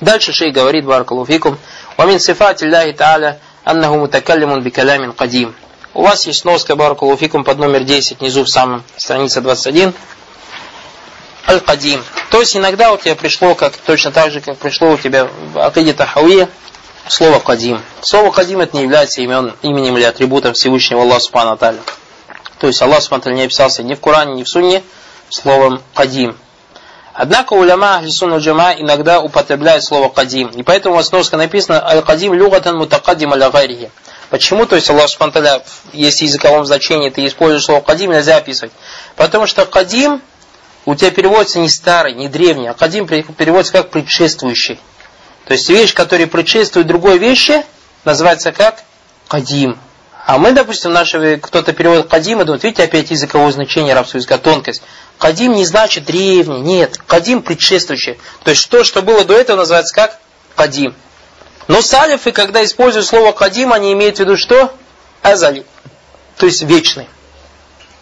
Дальше шей говорит, баракалуфикум, «Вамин сифати Аллахи Та'аля аннаху мутакаллимун бикалямин кадим». У вас есть носка, баракалуфикум, под номер 10, внизу в самом, страница 21. Аль-Кадим. То есть иногда у тебя пришло, как точно так же, как пришло у тебя в Акиде Тахауи, слово Кадим. Слово Кадим это не является имен, именем или атрибутом Всевышнего Аллаха Субхану То есть Аллах Субхану не описался ни в Коране, ни в Сунне словом Кадим. Однако уляма Ахлисуна Джама иногда употребляют слово кадим. И поэтому у вас написано Аль-Кадим люгатан мутакадим аля гайрихи. Почему? То есть Аллах Субтитры, если в языковом значении ты используешь слово кадим, нельзя описывать. Потому что кадим у тебя переводится не старый, не древний, а кадим переводится как предшествующий. То есть вещь, которая предшествует другой вещи, называется как кадим. А мы, допустим, наши кто-то переводит кадим и думает, видите, опять языковое значение арабского языка, тонкость. Кадим не значит древний, нет. Кадим предшествующий. То есть то, что было до этого, называется как кадим. Но салифы, когда используют слово кадим, они имеют в виду что? Азали. То есть вечный.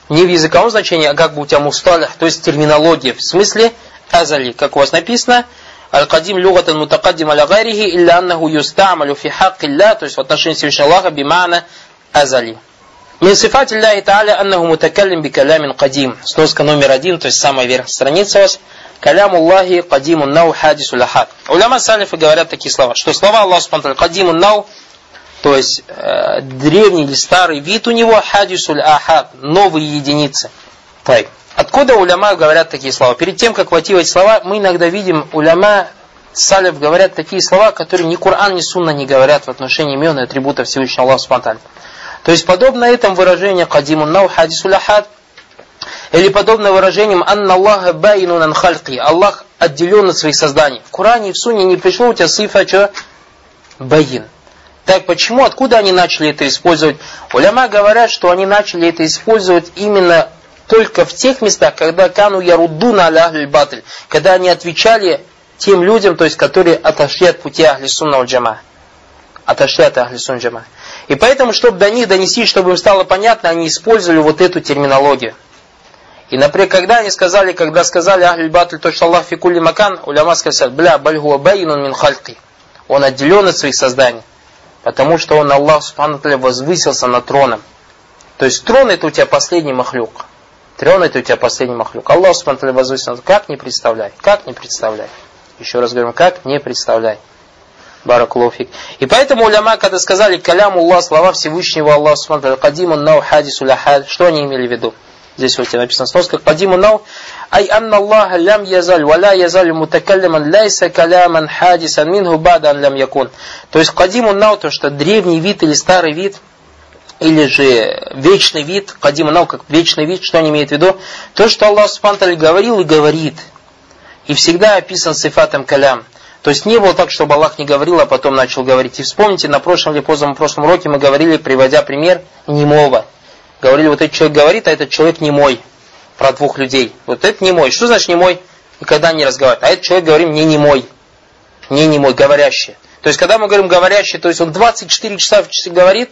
Не в языковом значении, а как бы у тебя мусталях, то есть терминология. В смысле азали. Как у вас написано, Аль-Кадим люгатан мутакаддим аля гайрихи илля аннаху юстамалю фи хак илля, то есть в отношении Всевышнего Аллаха бимана азали. Мин сифат Аллахи Тааля аннаху мутакаллим би калямин кадим. Сноска номер один, то есть самая верхняя страница у вас. Калям Аллахи кадимун нау хадису лахад. Уляма салифы говорят такие слова, что слова Аллаха Субтитры кадимун нау, то есть э, древний или старый вид у него хадисуль ахад, новые единицы. Так. Откуда уляма говорят такие слова? Перед тем, как войти в эти слова, мы иногда видим уляма салиф говорят такие слова, которые ни Коран, ни Сунна не говорят в отношении имен и атрибутов Всевышнего Аллаха Субтитры. То есть подобно этому выражению «Кадимун нау хадисуль ахад» или подобно выражениям «Анна Аллаха байну нан хальки» Аллах отделен от своих созданий. В Коране и в Суне не пришло у тебя сифа что? Баин. Так почему, откуда они начали это использовать? Уляма говорят, что они начали это использовать именно только в тех местах, когда кану яруду на аля батль, когда они отвечали тем людям, то есть которые отошли от пути ахли сунна джама. Отошли от ахли сунна джама. И поэтому, чтобы до них донести, чтобы им стало понятно, они использовали вот эту терминологию. И, например, когда они сказали, когда сказали Ахль Батль, то, что Аллах фикули макан, уляма сказали, бля, бальгуа байнун мин хальки. Он отделен от своих созданий. Потому что он, Аллах Субхану возвысился над троном. То есть трон это у тебя последний махлюк. Трон это у тебя последний махлюк. Аллах Субхану возвысился. Как не представляй? Как не представляй? Еще раз говорим, как не представляй. Баракулуфик. И поэтому уляма, когда сказали каляму Аллах, слова Всевышнего Аллаха Субхану Кадимун нау хадису ляхад, что они имели в виду? Здесь вот написано сноска Кадиму нау. Ай анна Аллах лям язаль, валя язаль мутакаллиман лайса каляман хадисан минху бадан лям якун. То есть Кадиму нау, то что древний вид или старый вид, или же вечный вид, Кадиму нау как вечный вид, что они имеют в виду? То, что Аллах Субхану говорил и говорит. И всегда описан сифатом калям. То есть не было так, чтобы Аллах не говорил, а потом начал говорить. И вспомните, на прошлом или прошлом уроке мы говорили, приводя пример немого. Говорили, вот этот человек говорит, а этот человек не мой. Про двух людей. Вот это не мой. Что значит не мой? Никогда не разговаривает. А этот человек говорим не не мой. Не не мой, говорящий. То есть, когда мы говорим говорящий, то есть он 24 часа в часы говорит,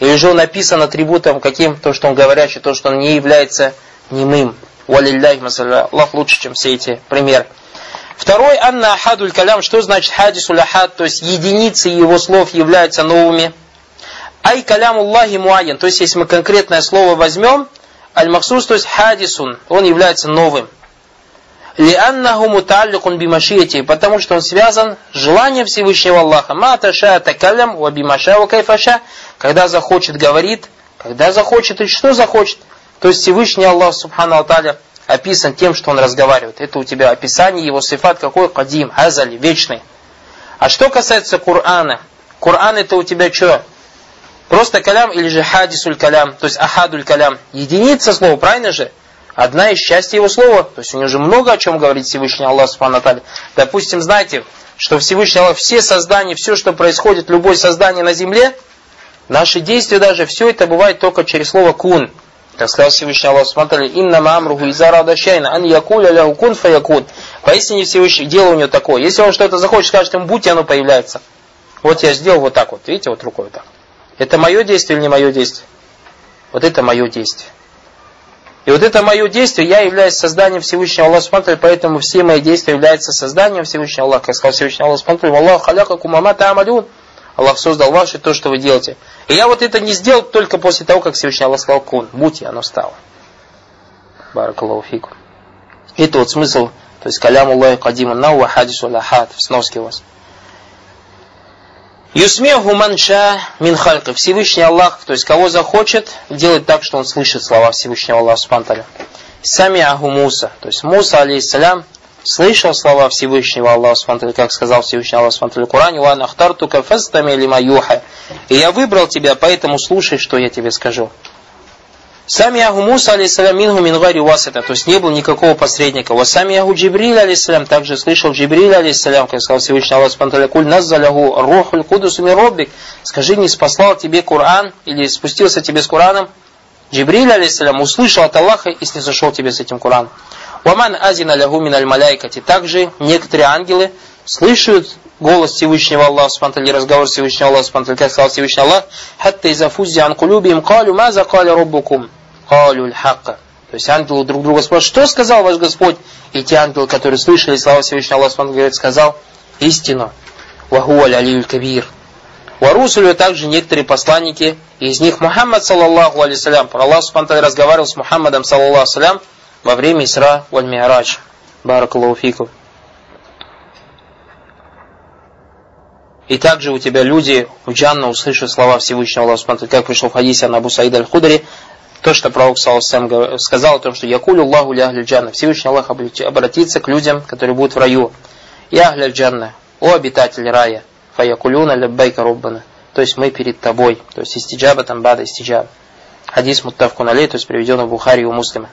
или же он написан атрибутом каким, то, что он говорящий, то, что он не является немым. Аллах лучше, чем все эти примеры. Второй, анна ахадуль калям, что значит хадисуль ахад, то есть единицы его слов являются новыми. Ай калям Аллахи муайян, то есть если мы конкретное слово возьмем, аль-махсус, то есть хадисун, он является новым. Лианнаху муталликун бимашиете, потому что он связан с желанием Всевышнего Аллаха. Ма таша такалям ва бимаша ва кайфаша, когда захочет говорит, когда захочет и что захочет. То есть Всевышний Аллах Субхану Аталя описан тем, что он разговаривает. Это у тебя описание его сифат какой? Кадим, азали, вечный. А что касается Корана, Коран это у тебя что? Просто калям или же хадисуль калям, то есть ахадуль калям. Единица слова, правильно же? Одна из частей его слова. То есть у него же много о чем говорит Всевышний Аллах Субхану Допустим, знаете, что Всевышний Аллах, все создания, все, что происходит, любое создание на земле, наши действия даже, все это бывает только через слово кун. Как сказал Всевышний Аллах Субтитры, «Инна маамруху изара дашайна, ан якуля ляху кун фаякун». Поистине Всевышний, дело у него такое. Если он что-то захочет, скажет ему, будь, оно появляется. Вот я сделал вот так вот, видите, вот рукой вот так. Это мое действие или не мое действие? Вот это мое действие. И вот это мое действие, я являюсь созданием Всевышнего Аллаха Субхану поэтому все мои действия являются созданием Всевышнего Аллаха. Как сказал Всевышний Аллах Субхану Аллах халяка кумама та'амалюн. Аллах создал ваше то, что вы делаете. И я вот это не сделал только после того, как Всевышний Аллах сказал кун. Будь, и оно стало. Баракаллаху фику. Это вот смысл, то есть калям Аллахи кадимун нау хадису лахат в сноске у вас. Юсмеху манша мин халька. Всевышний Аллах, то есть кого захочет, делает так, что он слышит слова Всевышнего Аллаха Субтитры. Сами Аху Муса. То есть Муса, алейхиссалям, слышал слова Всевышнего Аллаха как сказал Всевышний Аллах в Коране, «Ва нахтартука фастами лима юха». И я выбрал тебя, поэтому слушай, что я тебе скажу. Сами Ягу Муса, алейсалям, мингу мингари васита, то есть не было никакого посредника. Вот сами Ягу Джибриль, алейсалям, также слышал Джибриль, алейсалям, как сказал Всевышний Аллах Спанталя, куль наззалягу рухуль кудус роббик. Скажи, не спаслал тебе Коран, или спустился тебе с Кораном, Джибриль, алейсалям, услышал от Аллаха и снизошел тебе с этим Кораном. Ваман азина лягу миналь маляйкати. Также некоторые ангелы слышат голос Всевышнего Аллаха Субтитры, разговор Всевышнего Аллаха Субтитры, как сказал Всевышний Аллах, хатта иза фуззи ан кулюбим калю маза каля роббукум. Калюль хакка. То есть ангелы друг друга спрашивают, что сказал ваш Господь? И те ангелы, которые слышали слова Всевышнего Аллаха, говорит, сказал истину. Вахуаль алиюль кабир. Варусулю также некоторые посланники, из них Мухаммад, саллаллаху алейсалям, Аллах Субтитры разговаривал с Мухаммадом, саллаллаху алейсалям, во время Исра валь Миарадж. Баракаллаху фику. И также у тебя люди у Джанна услышат слова Всевышнего Аллаха, как пришел в хадисе на Абу Саид аль-Худри, то, что пророк Саласам сказал о том, что Якулю Аллаху ляхлю джанна. Всевышний Аллах обратится к людям, которые будут в раю. Яхля джанна, о обитатель рая, фаякулюна ляббайка руббана. То есть мы перед тобой. То есть истиджаба там бада истиджаба. Хадис муттавку налей, то есть приведен в Бухари у муслима.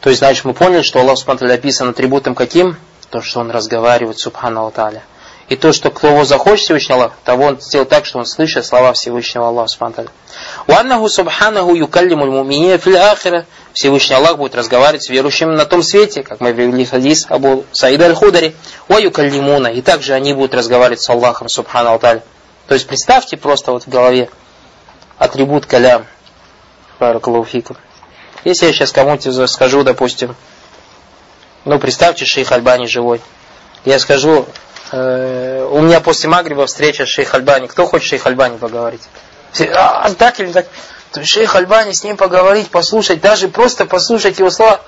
То есть, значит, мы поняли, что Аллах Субхану описан атрибутом каким? То, что он разговаривает, Субхану Аталя. И то, что кого захочет Всевышний Аллах, того он сделал так, что он слышит слова Всевышнего Аллаха Субхану Уаннаху Субханаху юкаллимуль муминия фил ахира. Всевышний Аллах будет разговаривать с верующими на том свете, как мы привели хадис Абу Саида Аль-Худари. Ва. И также они будут разговаривать с Аллахом Субхану Алталь. То есть представьте просто вот в голове атрибут калям. Баракалуфикум. Если я сейчас кому-то скажу, допустим, ну представьте, шейх Альбани живой. Я скажу, Э, у меня после Магриба встреча с шейх Альбани. Кто хочет шейх Альбани поговорить? Все, а, а, так или так? То есть шейх Альбани с ним поговорить, послушать, даже просто послушать его слова.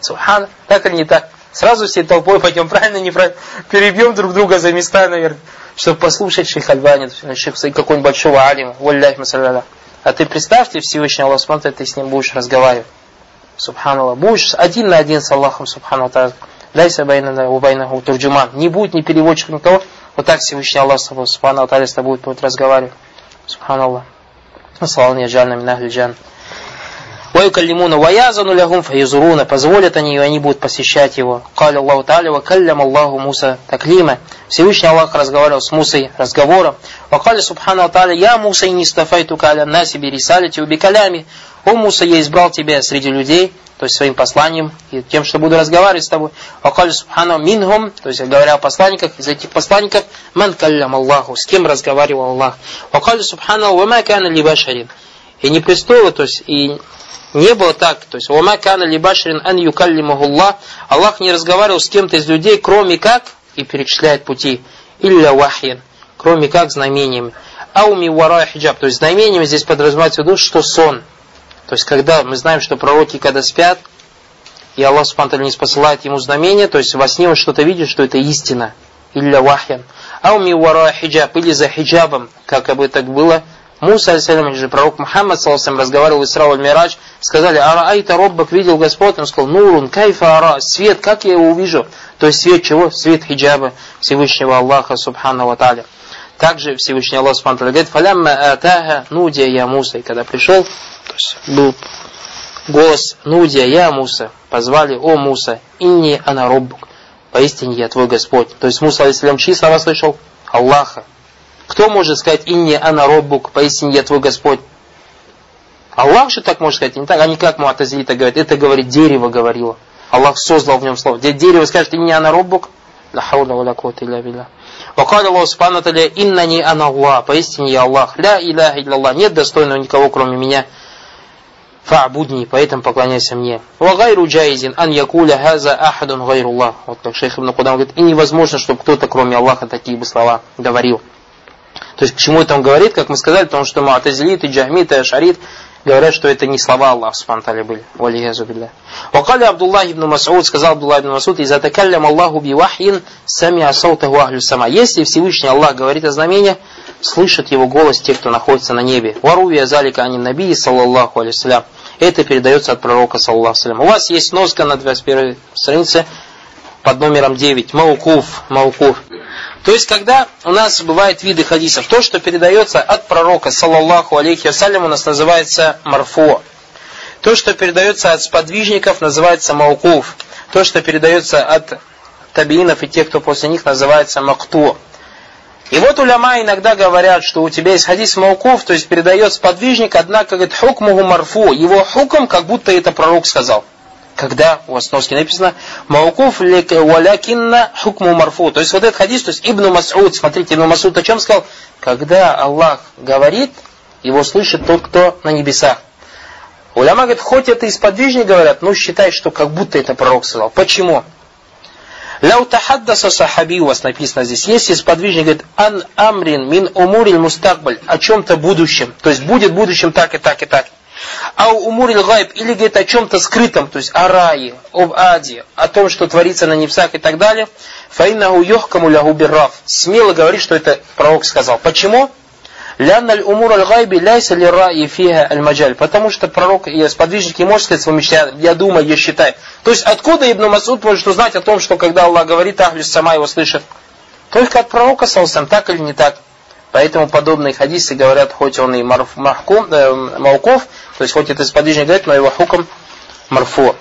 Субхан, так или не так? Сразу все толпой пойдем, правильно, неправильно? Перебьем друг друга за места, наверное, чтобы послушать шейх Альбани, шейх какого-нибудь большого алима, валляхи масалляля. А ты представьте Всевышний Аллах, смотри, ты с ним будешь разговаривать. Субханаллах. Будешь один на один с Аллахом. Лайса байна убайнаху турджуман. Не будет ни переводчик, никого. Вот так Всевышний Аллах Субхану с тобой будет разговаривать. Субханаллах. Ассалам яджальна минахль джан. ويكلمون ويأذن لهم فيزورون позволят они, и они будут посещать его. قال الله تعالى وكلم الله موسى تكليما Всевышний Аллах разговаривал с Мусой разговором. وقال سبحانه وتعالى يا موسى إني استفيتك على الناس برسالتي وبكلامي О Муса, я избрал тебя среди людей, то есть своим посланием и тем, что буду разговаривать с тобой. Вакали субхану минхум, то есть говоря о посланниках, из этих посланников, ман каллям Аллаху, с кем разговаривал Аллах. Вакали субхану вама кана либашарин. И не престоило, то есть и не было так, то есть вама кана либашарин ан юкаллимаху Аллах. Не разговаривал с кем-то из людей, кроме как, и перечисляет пути, илля вахьян, кроме как знамениями. Ауми вара хиджаб, то есть знамениями здесь подразумевается в виду, что сон. То есть, когда мы знаем, что пророки, когда спят, и Аллах Субхану не спосылает ему знамения, то есть во сне он что-то видит, что это истина. Илля вахьян. Ауми вара хиджаб, или за хиджабом, как об это было. Муса, алейсалям, же пророк Мухаммад, саллахам, разговаривал в Исра Мирач, сказали, ара айта роббак видел Господь, он сказал, нурун, кайфа ара, свет, как я его увижу? То есть свет чего? Свет хиджаба Всевышнего Аллаха, Субхану Ва Та'аля. Также Всевышний Аллах Субхану говорит, фалямма атаха нудия я Муса. И когда пришел, то есть был голос Нудия, я Муса, позвали, о Муса, инни ана роббук, поистине я твой Господь. То есть Муса, алейсалям, чьи слова слышал? Аллаха. Кто может сказать, инни ана роббук, поистине я твой Господь? Аллах же так может сказать, не так, а не как Муатазилита говорит, это говорит, дерево говорило. Аллах создал в нем слово. Дерево скажет, инни ана роббук, хауля ва ла куата илля билля. Вакаля Аллах Субхану Таля, иннани ана Аллах, поистине я Аллах, ля иляха илля Аллах, нет достойного никого, кроме меня. Фа'будни, поэтому поклоняйся мне. Вагайру джайзин ан якуля хаза ахадун гайруллах. Вот как шейх Ибн Кудам говорит, и невозможно, чтобы кто-то, кроме Аллаха, такие бы слова говорил. То есть, к чему это он говорит, как мы сказали, потому что Муатазилит и Джахмит и Ашарит говорят, что это не слова Аллаха Субхану были. Валихазу билля. Вакали Абдуллах ибн Масуд, сказал Абдуллах ибн Масуд, «Иза такаллям Аллаху бивахин, сами асаутаху ахлю сама». Если Всевышний Аллах говорит о знамениях, слышат его голос те, кто находится на небе. Варувия залика ани наби, саллаллаху алейсалям. Это передается от пророка, саллаллаху алейсалям. У вас есть носка на 21 странице под номером 9. Маукуф, маукуф. То есть, когда у нас бывают виды хадисов, то, что передается от пророка, саллаллаху алейхи вассалям, у нас называется марфо. То, что передается от сподвижников, называется маукуф. То, что передается от табиинов и тех, кто после них, называется макту. И вот уляма иногда говорят, что у тебя есть хадис маукуф, то есть передает сподвижник, однако говорит хукмуху марфу. Его хукм, как будто это пророк сказал когда у вас в носке написано «Маукуф валякинна хукму марфу». То есть вот этот хадис, то есть Ибн Мас'уд, смотрите, Ибн Мас'уд о чем сказал? Когда Аллах говорит, его слышит тот, кто на небесах. Уляма говорит, хоть это и сподвижники говорят, но считай, что как будто это пророк сказал. Почему? Ляу тахаддаса сахаби у вас написано здесь. Если сподвижник говорит ан амрин мин умурил мустакбаль, о чем-то будущем, то есть будет будущем так и так и так. А у умурил гайб, или говорит о чем-то скрытом, то есть о рае, об аде, о том, что творится на небесах и так далее, фаиннаху йохкаму лягу бирраф. Смело говорит, что это пророк сказал. Почему? لأن أمور الغيب ليس للرأي فيها المجال. Потому что пророк и сподвижник не может сказать своему я, думаю, я считаю. То есть откуда Ибн Масуд может узнать о том, что когда Аллах говорит, أهل السماء его слышит? Только от пророка, салсам, так или не так. Поэтому подобные хадисы говорят, хоть он и марфу, махкум, э, маукуф, то есть хоть это сподвижник говорит, но его хукм марфу.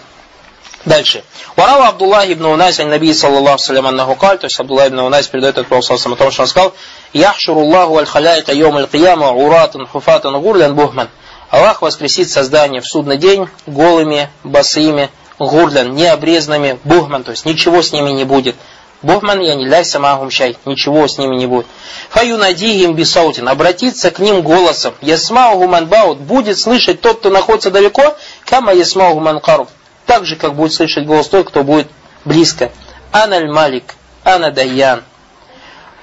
Дальше. وروى عبد الله بن أنيس عن النبي صلى الله عليه وسلم أنه قال, то есть Абдуллах ибн Унайс передает от Пророка о том, что он сказал, Яхшуруллаху аль халяйка йом аль кияма уратан хуфатан гурлян бухман. Аллах воскресит создание в судный день голыми, босыми, гурлян, необрезанными, бухман, то есть ничего с ними не будет. Бухман я не ляй самахум шай. Ничего с ними не будет. Фаюнадихим бисаутин. Обратиться к ним голосом. Ясмауху манбаут. Будет слышать тот, кто находится далеко. Кама ясмауху манкару. Так же, как будет слышать голос тот, кто будет близко. Аналь малик. Ана даян.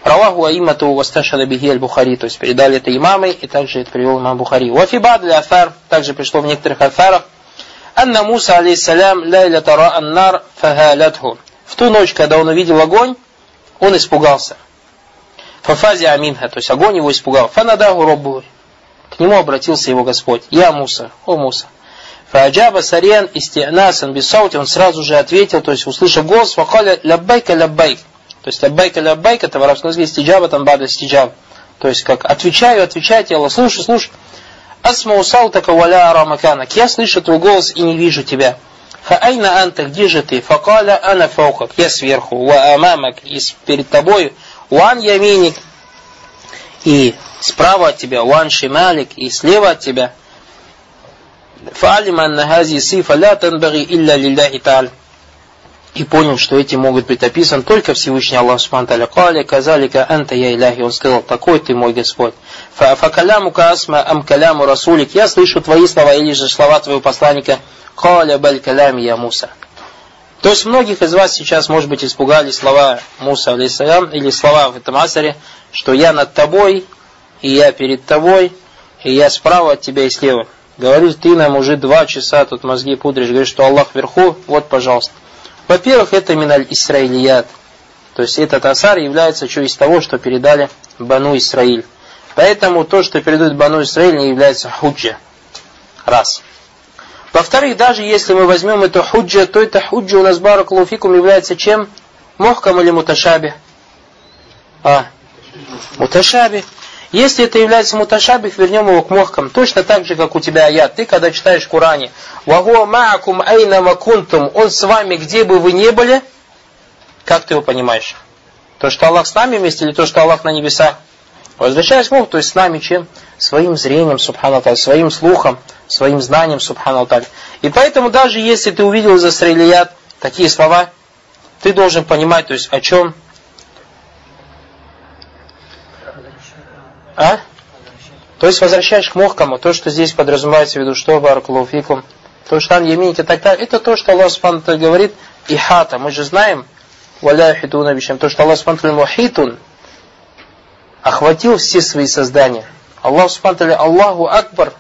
Раваху аимату васташада бихи аль-Бухари. То есть передали это имамы, и также это привел имам Бухари. Вафибад афар. Также пришло в некоторых афарах. Анна Муса алейхиссалям лайля тара аннар фахалатху. В ту ночь, когда он увидел огонь, он испугался. Фафази аминха, то есть огонь его испугал. Фанадаху роббу. К нему обратился его Господь. Я Муса, о Муса. فأجاب سريعا استئناسا بالصوت, он сразу же ответил, то есть услышав голос, فقال لبيك لبيك. То есть لبيك لبيك, это в арабском языке استجابة, там бада استجابة. То есть как отвечаю, отвечайте, Аллах, слушай, слушай. أسمع صوتك ولا أراك. Я слышу твой голос и не вижу тебя. فأين أنت, где же ты? فقال أنا فوقك, я сверху, وأمامك, и перед тобой, وعن يمينك, и справа от тебя, ван шималик, и слева от тебя. Анна хази сифа ля танбаги илля лилляхи та'аль. И понял, что эти могут быть описаны только Всевышний Аллах Субхану. Каля казалика анта я иляхи. Он сказал, такой ты мой Господь. Факаляму касма ам каляму расулик. Я слышу твои слова или же слова твоего посланника. Каля баль калями я Муса. То есть многих из вас сейчас, может быть, испугали слова Муса, алейсалям, или слова в этом асаре, что я над тобой, и я перед тобой, и я справа от тебя и слева. Говоришь, ты нам уже два часа тут мозги пудришь, говоришь, что Аллах вверху, вот, пожалуйста. Во-первых, это миналь Исраилият. То есть этот асар является что из того, что передали Бану Исраиль. Поэтому то, что передают Бану Исраиль, не является худжа. Раз. Во-вторых, даже если мы возьмем эту худжа, то эта худжа у нас баракулуфикум является чем? Мохкам или муташаби? А, муташаби. Если это является муташабих, вернем его к мохкам. Точно так же, как у тебя аят. Ты, когда читаешь в Коране, «Вагуа маакум айна макунтум», Он с вами, где бы вы ни были, как ты его понимаешь? То, что Аллах с нами вместе, или то, что Аллах на небесах? Возвращаясь к Богу, то есть с нами чем? Своим зрением, субхану своим слухом, своим знанием, субхану Алталь. И поэтому даже если ты увидел из Асрайлият такие слова, ты должен понимать, то есть о чем? А? То есть возвращаешь к мухкаму, то, что здесь подразумевается в виду, что баракулуфикум, то, что там ямините и так далее, это то, что Аллах Субхану говорит, и хата. Мы же знаем, валя хитуна то, что Аллах Субхану мухитун, охватил все свои создания. Аллах Субхану Аллаху Акбар,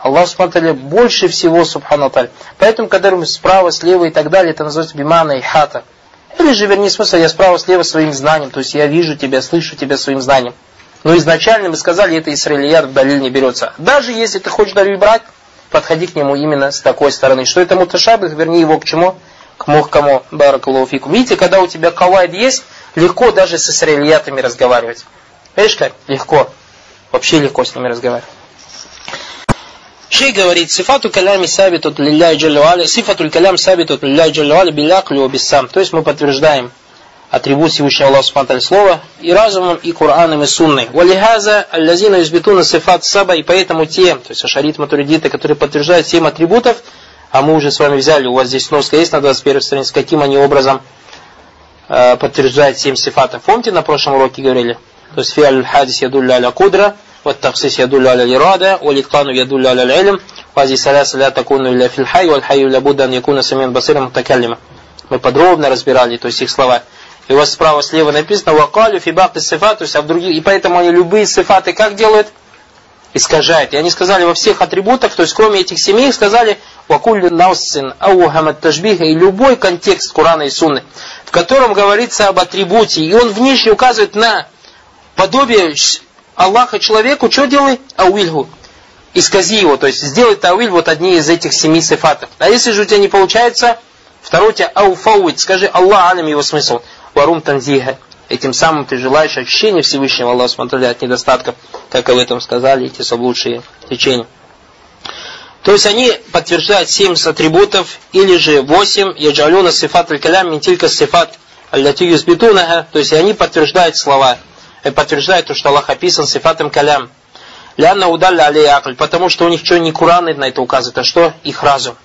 Аллах Субхану больше всего Субхану Поэтому, когда мы справа, слева и так далее, это называется бимана и хата. Или же, вернее, смысл, я справа, слева своим знанием, то есть я вижу тебя, слышу тебя своим знанием. Но изначально мы сказали, это Исраилият в далиль не берется. Даже если ты хочешь далиль брать, подходи к нему именно с такой стороны. Что это муташабих, вернее его к чему? К мухкому баракалуфику. Видите, когда у тебя кавайд есть, легко даже с Исраилиятами разговаривать. Видишь как? Легко. Вообще легко с ними разговаривать. Шей говорит, сифату калями сабитут лилляй джалюали, сифату калям сабитут лилляй джалюали биляклю обиссам. То есть мы подтверждаем атрибут Всевышнего Аллаха Субхану слова и разумом, и Кораном, и Сунной. Валихаза аллазина избитуна сифат саба, и поэтому те, то есть ашарит матуридиты, которые подтверждают семь атрибутов, а мы уже с вами взяли, у вас здесь сноска есть на 21 странице, каким они образом э, подтверждают семь сифатов. Помните, на прошлом уроке говорили? То есть фиаль хадис ядулля аля кудра, والتخصيص يدل على الإرادة والإتقان يدل على العلم وهذه ثلاثة لا تكون إلا في الحي والحي لابد أن يكون سميعا بصيرا متكلما мы подробно разбирали, то есть их слова. И у вас справа слева написано «Вакалю фибак сифат», то есть а в других, и поэтому они любые сифаты как делают? Искажают. И они сказали во всех атрибутах, то есть кроме этих семи, сказали «Вакулю наусин аухамат тажбиха» и любой контекст Курана и Сунны, в котором говорится об атрибуте, и он внешне указывает на подобие Аллаха человеку, что делай? Ауильгу. Искази его, то есть сделай тауиль вот одни из этих семи сифатов. А если же у тебя не получается, второй у тебя ауфауит, скажи Аллах алям его смысл. Варум танзиха. Этим самым ты желаешь ощущения Всевышнего Аллаха смотрели от недостатков, как об этом сказали эти соблудшие течения. То есть они подтверждают семь атрибутов или же восемь яджалюна сифат аль-калям ментилька сифат аль-лати юзбитунаха, то есть они подтверждают слова подтверждает то, что Аллах описан сифатом калям. Лянна удалля алей акль, потому что у них что не Куран на это указывает, а что? Их разум.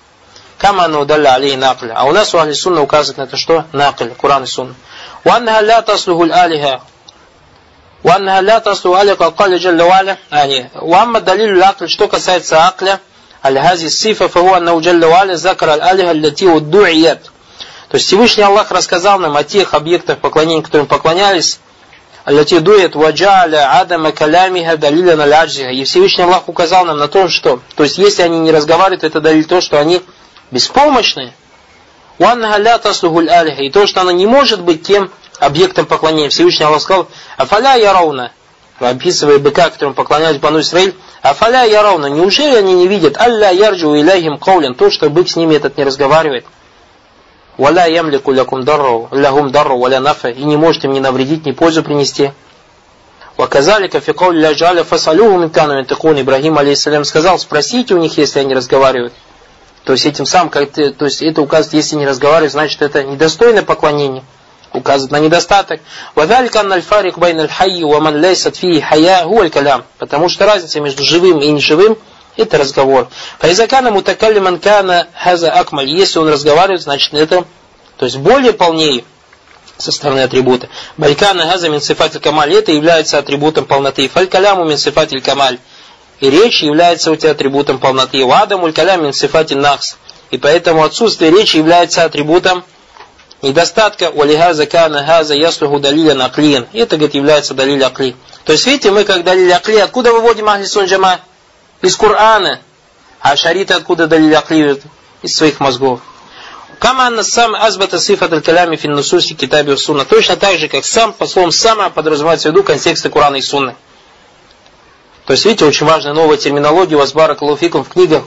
Камана удалля алей накль. А у нас у Ахли Сунна указывает на это что? Накль, Куран и Сунна. وأنها لا تصلح الآلهة وأنها لا تصلح الآلهة как قال جل وعلا يعني وأما دليل العقل что касается акля على هذه الصفة فهو أنه جل وعلا ذكر الآلهة التي ودعيت то есть Всевышний Аллах рассказал нам о тех объектах поклонения, которым поклонялись, Аллати дует ваджаля адама калямиха далиля на И Всевышний Аллах указал нам на то, что, то есть если они не разговаривают, это далит то, что они беспомощны. И то, что она не может быть тем объектом поклонения. Всевышний Аллах сказал, афаля яровна, описывая быка, которому поклонялись Бану Исраиль, афаля яровна, неужели они не видят, алля ярджу иляхим каулин, то, что бык с ними этот не разговаривает. Валя ямлику лякум дарру, лягум дарру, валя нафа, и не может им ни навредить, ни пользу принести. Ваказалика фикол ляджаля фасалюху минкану Ибрагим алейхиссалям сказал, спросите у них, если они разговаривают. То есть этим самым, как ты, то есть это указывает, если не разговаривают, значит это недостойное поклонение. Указывает на недостаток. Ва ман лейсат фии хая гуаль калям. Потому что разница между живым и неживым – это разговор. Мутакаллиман кана хаза акмаль. Если он разговаривает, значит это, то есть более полнее со стороны атрибута. Балькана газа мин камаль. Это является атрибутом полноты. Фалькаляму мин сифатиль камаль. И речь является у тебя атрибутом полноты. Вадамуль калям мин сифатиль нахс. И поэтому отсутствие речи является атрибутом недостатка. Валиха закана газа яслуху далиля наклин. Это, говорит, является далиль акли. То есть, видите, мы как далиль акли, откуда выводим ахли сун джама? из Корана, а шариты откуда дали акли из своих мозгов. Каманна сам азбата сифат аль-калями фин нусуси китаби сунна. Точно так же, как сам, по словам сама, подразумевается в виду контексты Корана и Сунны. То есть, видите, очень важная новая терминология у вас барак в книгах.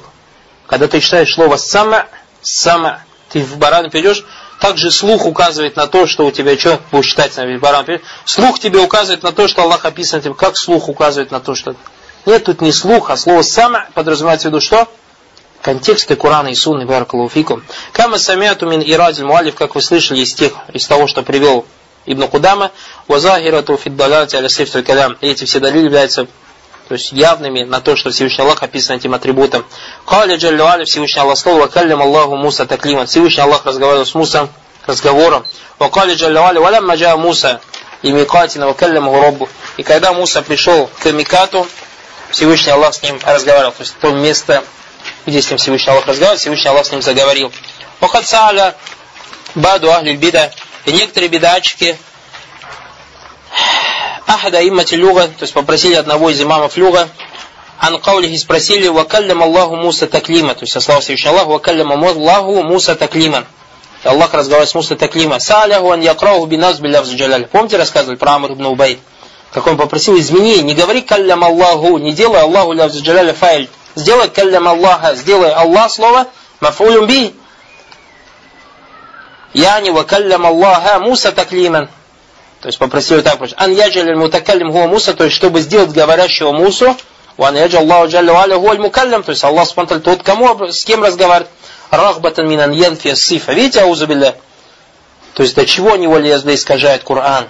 Когда ты читаешь слово сама, сама, ты в баран придешь, также слух указывает на то, что у тебя что, будешь читать на баран Слух тебе указывает на то, что Аллах описан тебе, как слух указывает на то, что нет тут не слух, а слово сама подразумевается в виду что? Контексты Корана и Сунны, Баракалуфикум. Кама самяту мин ирадиль муалиф, как вы слышали из тех, из того, что привел Ибн Кудама, вазахирату фиддалати аля сифтуль калям. Эти все далили являются то есть явными на то, что Всевышний Аллах описан этим атрибутом. Каля джаллю Всевышний Аллах сказал, вакаллям Аллаху Муса таклима. Всевышний Аллах разговаривал с Мусом разговором. Вакаля джаллю аля валям маджа Муса и микатина вакаллямаху роббу. И когда Муса пришел к Микату, Всевышний Аллах с ним разговаривал. То есть то место, где с ним Всевышний Аллах разговаривал, Всевышний Аллах с ним заговорил. Вахад сааля баду ахлюль бида. И некоторые бедачки ахада иммати люга, то есть попросили одного из имамов люга, ан каулихи спросили, вакаллям Аллаху Муса таклима, то есть со слова Всевышнего Аллаха, вакаллям Аллаху Муса таклима. Аллах разговаривает с Муса таклима. Сааляху ан якрауху биназ билляв джаляль. Помните, рассказывали про Амр ибн Убай? Как он попросил, измени, не говори каллям Аллаху, не делай Аллаху ляв джаляль файль. Сделай каллям Аллаха, сделай Аллах слово, мафулюм би, Яни вакаллям Аллаха Муса таклиман. То есть попросил так, ан яджаль мутакаллим хуа Муса, то есть чтобы сделать говорящего Мусу, ван яджал Аллаху джалля валя хуа мукаллям, то есть Аллах спонталь тот, кому, с кем разговаривает, рахбатан минан янфи сифа. Видите, аузубилля? То есть до чего неволя язда искажает Коран.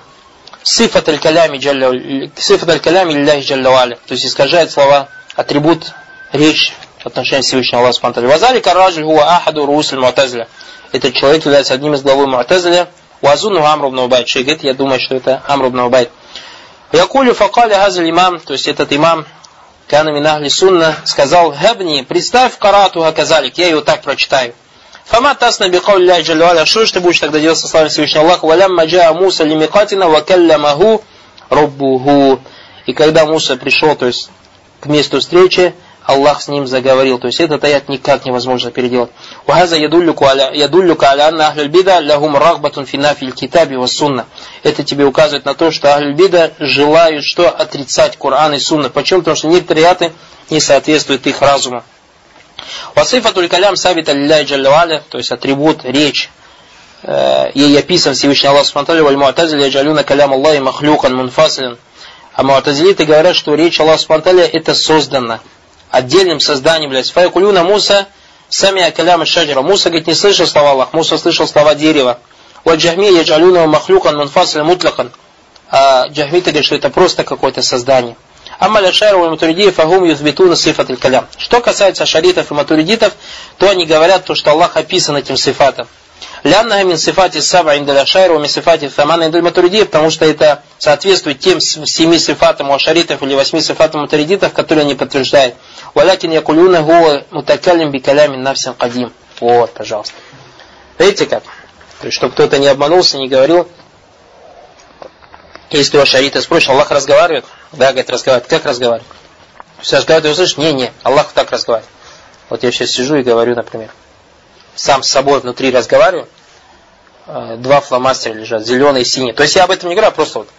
Сифат аль-калями лилляхи джалля валя. То есть искажает слова, атрибут, речь в отношении Всевышнего Аллаха Субтитры. Вазали караджуль хуа ахаду русль муатазля этот человек является одним из главы Му'тазиля, Вазуну Амру ибн Убайд. Шейх говорит, я думаю, что это Амру ибн Убайд. Якулю факали хазаль имам, то есть этот имам, Кана Минахли Сунна, сказал, Хабни, представь карату хаказалик, я его так прочитаю. Фама тасна бикау ля джалюаля, что ж ты будешь тогда делать со словами Всевышнего Аллаха, валям маджа Муса лимикатина вакаллямаху роббуху. И когда Муса пришел, то есть к месту встречи, Аллах с ним заговорил. То есть этот аят никак невозможно переделать. وهذا يدلك على يدلك على أن أهل البدع لهم رغبة في نفي الكتاب والسنة. Это тебе указывает на то, что Ахль Бида желают что? Отрицать Коран и Сунна. Почему? Потому что некоторые аяты не соответствуют их разуму. Васифатуль калям сабита лилляй джаллаваля, то есть атрибут, речь, э, ей описан Всевышний Аллах Субтитры, валь муатазили яджалюна калям Аллахи махлюкан мунфасилен. А муатазилиты говорят, что речь Аллаха Субтитры это создано отдельным созданием является. Фаякулюна Муса сами каляма шаджара. Муса, говорит, не слышал слова Аллах, Муса слышал слова дерева. Вот джахми яджалюна махлюкан мунфасля мутлакан. А джахмиты говорят, что это просто какое-то создание. Амма ляшайру и матуридиев фагум юзбитуна сифат калям. Что касается шаритов и матуридитов, то они говорят то, что Аллах описан этим сифатом. Лянна мин сифати саба индаля шайру мин сифати фамана индаль потому что это соответствует тем семи сифатам у ашаритов или восьми сифатам матуридитов, которые они подтверждают. Валякин якулюна гуа мутакалим бикалямин навсин кадим. Вот, пожалуйста. Видите как? Чтобы кто-то не обманулся, не говорил. Если у Ашарита спросишь, Аллах разговаривает? Да, говорит, разговаривает. Как разговаривает? Все говорят, ты услышишь? Не, не, Аллах так разговаривает. Вот я сейчас сижу и говорю, например. Сам с собой внутри разговариваю. Э, два фломастера лежат, зеленый и синий. То есть я об этом не говорю, а просто вот,